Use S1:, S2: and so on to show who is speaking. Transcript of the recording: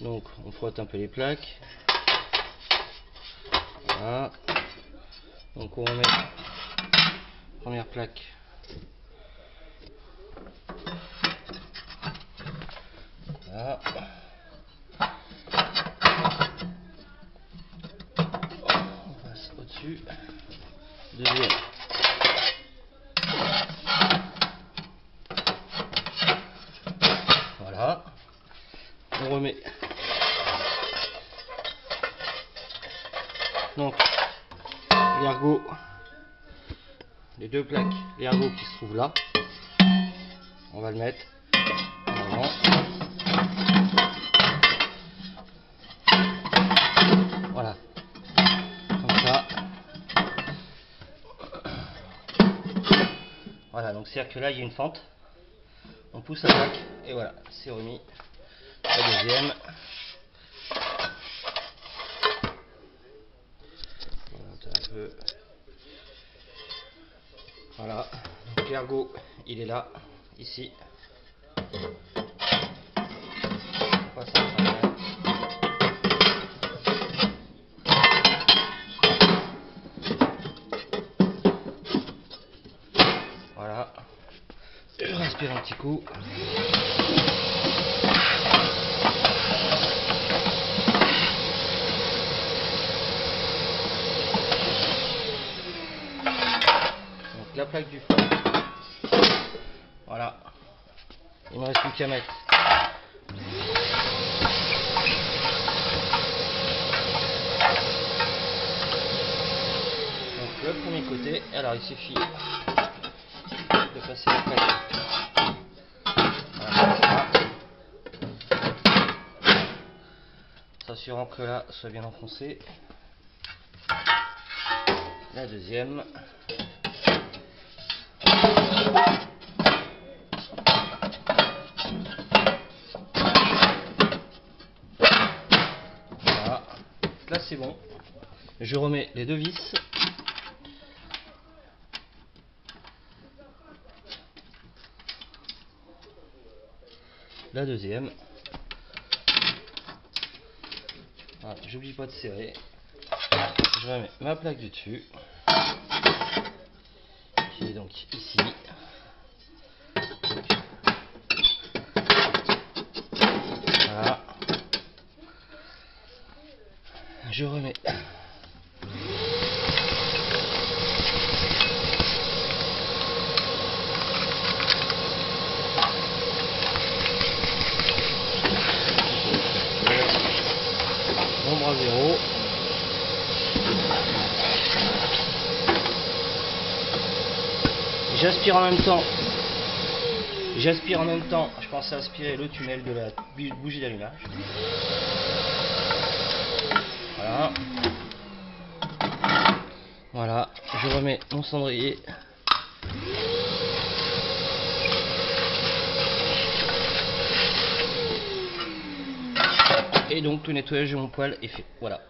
S1: Donc on frotte un peu les plaques. Voilà. Donc on remet première plaque. Voilà. On passe au-dessus. Deuxième. Voilà. On remet. Donc, l'ergot, les deux plaques, l'ergot qui se trouve là, on va le mettre en avant. Voilà. Comme ça. Voilà, donc c'est-à-dire que là, il y a une fente. On pousse la plaque et voilà, c'est remis. La deuxième. On va monter un Voilà, donc l'ergot, il est là, ici. Voilà. Je respire un petit coup. Donc la plaque du fond. Voilà. Il me reste plus qu'à mettre. Donc le premier côté. Alors il suffit de passer la plaque. Voilà. S'assurant que là soit bien enfoncé. La deuxième. Là c'est bon. Je remets les deux vis. La deuxième. Voilà, j'oublie pas de serrer. Je remets ma plaque du dessus. Qui est donc ici. Voilà. Je remets mon bras zéro. J'aspire en même temps. J'aspire en même temps. Je pensais aspirer le tunnel de la bougie d'allumage. Voilà. Je remets mon cendrier. Et donc le nettoyage de mon poêle est fait. Voilà.